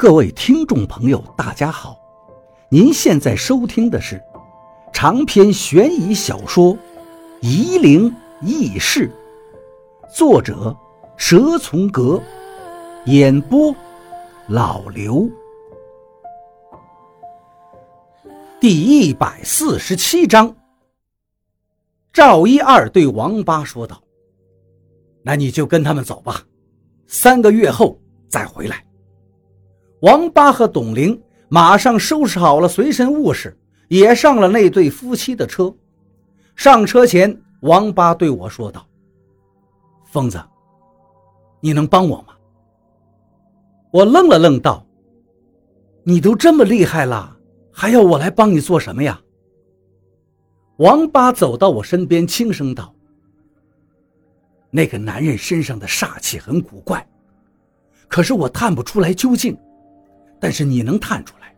各位听众朋友，大家好！您现在收听的是长篇悬疑小说《夷陵轶事》，作者蛇从阁，演播老刘。第一百四十七章，赵一二对王八说道：“那你就跟他们走吧，三个月后再回来。”王八和董玲马上收拾好了随身物事，也上了那对夫妻的车。上车前，王八对我说道：“疯子，你能帮我吗？”我愣了愣，道：“你都这么厉害了，还要我来帮你做什么呀？”王八走到我身边，轻声道：“那个男人身上的煞气很古怪，可是我探不出来究竟。”但是你能探出来。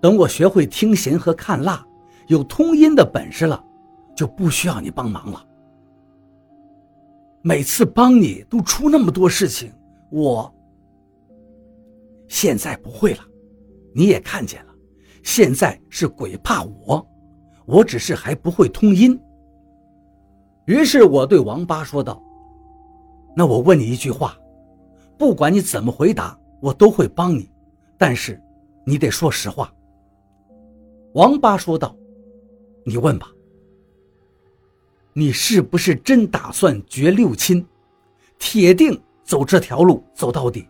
等我学会听弦和看蜡，有通音的本事了，就不需要你帮忙了。每次帮你都出那么多事情，我现在不会了。你也看见了，现在是鬼怕我，我只是还不会通音。于是我对王八说道：“那我问你一句话，不管你怎么回答，我都会帮你。”但是，你得说实话。”王八说道，“你问吧，你是不是真打算绝六亲，铁定走这条路走到底？”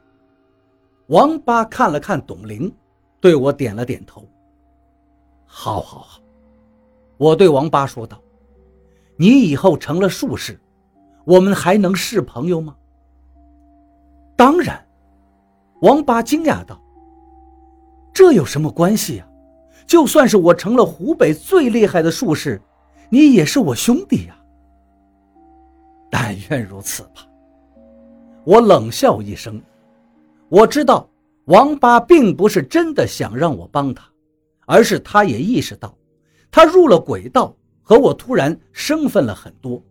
王八看了看董玲，对我点了点头。“好，好，好。”我对王八说道，“你以后成了术士，我们还能是朋友吗？”“当然。”王八惊讶道。这有什么关系呀？就算是我成了湖北最厉害的术士，你也是我兄弟呀。但愿如此吧。我冷笑一声，我知道王八并不是真的想让我帮他，而是他也意识到，他入了鬼道和我突然生分了很多，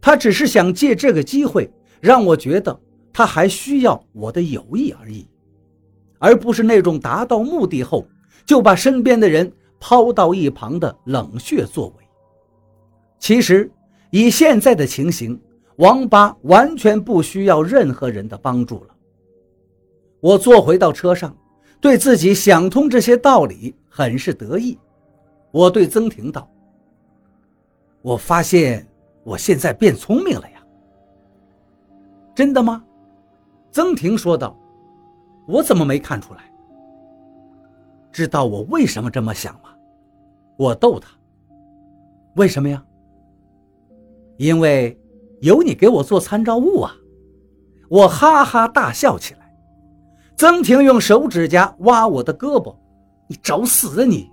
他只是想借这个机会让我觉得他还需要我的友谊而已。而不是那种达到目的后就把身边的人抛到一旁的冷血作为。其实，以现在的情形，王八完全不需要任何人的帮助了。我坐回到车上，对自己想通这些道理很是得意。我对曾婷道：“我发现我现在变聪明了呀。”真的吗？曾婷说道。我怎么没看出来？知道我为什么这么想吗？我逗他。为什么呀？因为有你给我做参照物啊！我哈哈大笑起来。曾婷用手指甲挖我的胳膊，你找死啊你！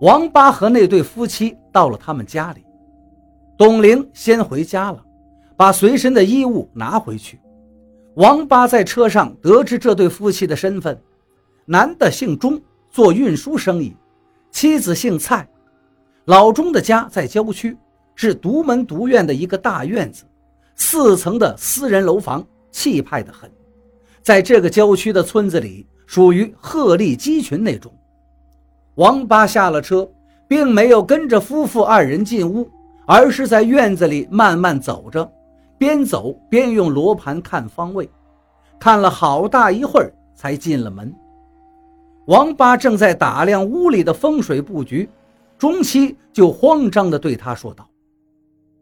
王八和那对夫妻到了他们家里，董玲先回家了，把随身的衣物拿回去。王八在车上得知这对夫妻的身份，男的姓钟，做运输生意；妻子姓蔡。老钟的家在郊区，是独门独院的一个大院子，四层的私人楼房，气派的很。在这个郊区的村子里，属于鹤立鸡群那种。王八下了车，并没有跟着夫妇二人进屋，而是在院子里慢慢走着。边走边用罗盘看方位，看了好大一会儿才进了门。王八正在打量屋里的风水布局，中期就慌张地对他说道：“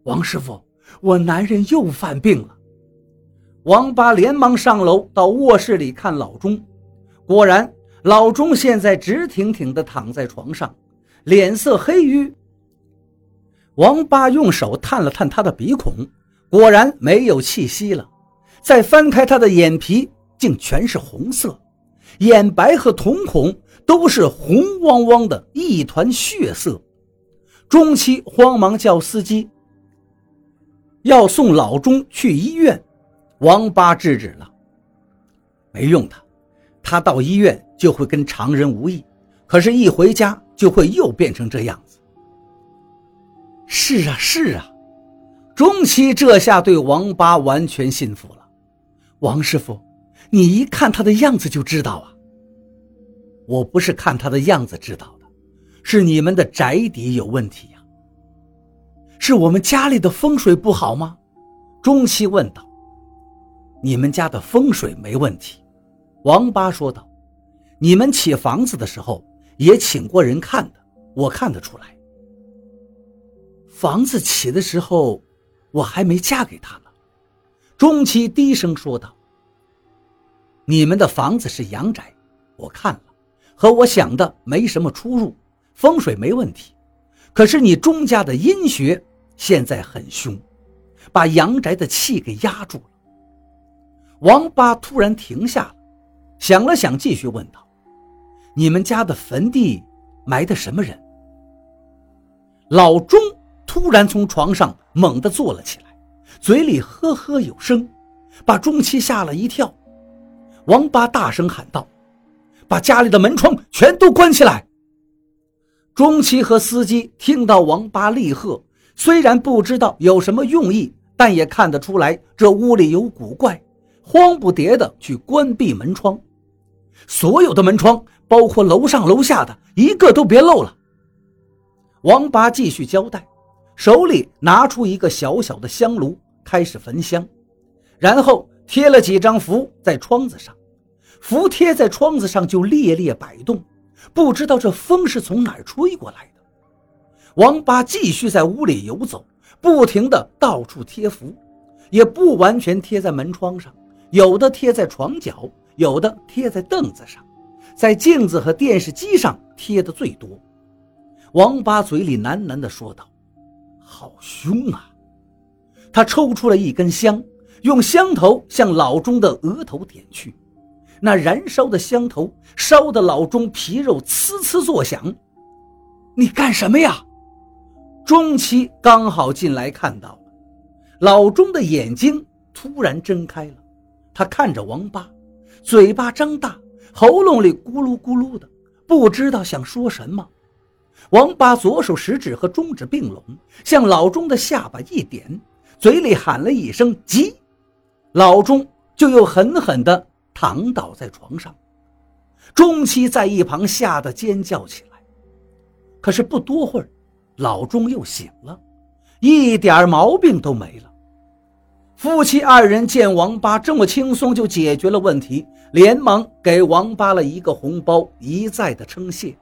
王师傅，我男人又犯病了。”王八连忙上楼到卧室里看老钟，果然老钟现在直挺挺地躺在床上，脸色黑淤。王八用手探了探他的鼻孔。果然没有气息了，再翻开他的眼皮，竟全是红色，眼白和瞳孔都是红汪汪的一团血色。钟七慌忙叫司机要送老钟去医院，王八制止了，没用的，他到医院就会跟常人无异，可是，一回家就会又变成这样子。是啊，是啊。钟七这下对王八完全信服了。王师傅，你一看他的样子就知道啊。我不是看他的样子知道的，是你们的宅邸有问题呀。是我们家里的风水不好吗？钟七问道。你们家的风水没问题，王八说道。你们起房子的时候也请过人看的，我看得出来。房子起的时候，我还没嫁给他呢。钟七低声说道。你们的房子是阳宅，我看了，和我想的没什么出入，风水没问题。可是你钟家的阴学现在很凶，把阳宅的气给压住了。王八突然停下了，想了想，继续问道：“你们家的坟地埋的什么人？”老钟突然从床上猛地坐了起来，嘴里呵呵有声，把钟七吓了一跳。王八大声喊道：“把家里的门窗全都关起来！”钟七和司机听到王八厉喝，虽然不知道有什么用意，但也看得出来这屋里有古怪，慌不迭地去关闭门窗。所有的门窗，包括楼上楼下的一个都别漏了。王八继续交代，手里拿出一个小小的香炉，开始焚香，然后。贴了几张符在窗子上，符贴在窗子上就猎猎摆动，不知道这风是从哪儿吹过来的。王八继续在屋里游走，不停地到处贴符，也不完全贴在门窗上，有的贴在床角，有的贴在凳子上，在镜子和电视机上贴的最多。王八嘴里喃喃地说道：“好凶啊！”他抽出了一根香。用香头向老钟的额头点去，那燃烧的香头烧得老钟皮肉呲呲作响。你干什么呀？钟七刚好进来看到了，老钟的眼睛突然睁开了，他看着王八，嘴巴张大，喉咙里咕噜咕噜的，不知道想说什么。王八左手食指和中指并拢，向老钟的下巴一点，嘴里喊了一声“急”。老钟就又狠狠地躺倒在床上，钟七在一旁吓得尖叫起来。可是不多会儿，老钟又醒了，一点毛病都没了。夫妻二人见王八这么轻松就解决了问题，连忙给王八了一个红包，一再的称谢。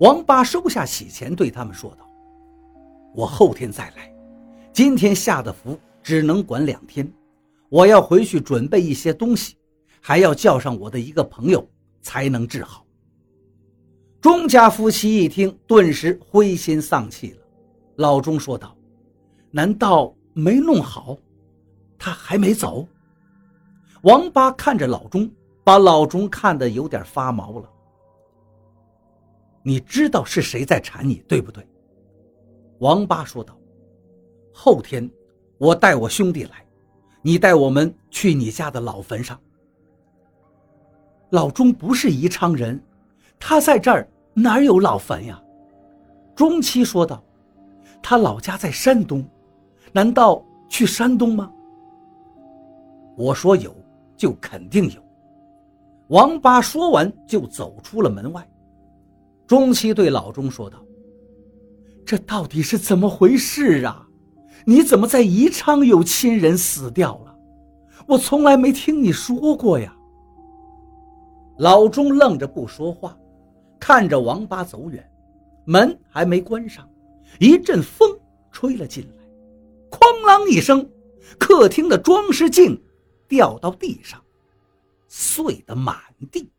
王八收下喜钱，对他们说道：“我后天再来，今天下的符只能管两天。”我要回去准备一些东西，还要叫上我的一个朋友才能治好。钟家夫妻一听，顿时灰心丧气了。老钟说道：“难道没弄好？他还没走？”王八看着老钟，把老钟看得有点发毛了。你知道是谁在缠你，对不对？王八说道：“后天我带我兄弟来。”你带我们去你家的老坟上。老钟不是宜昌人，他在这儿哪有老坟呀？钟七说道：“他老家在山东，难道去山东吗？”我说有，就肯定有。王八说完就走出了门外。钟七对老钟说道：“这到底是怎么回事啊？”你怎么在宜昌有亲人死掉了？我从来没听你说过呀。老钟愣着不说话，看着王八走远，门还没关上，一阵风吹了进来，哐啷一声，客厅的装饰镜掉到地上，碎得满地。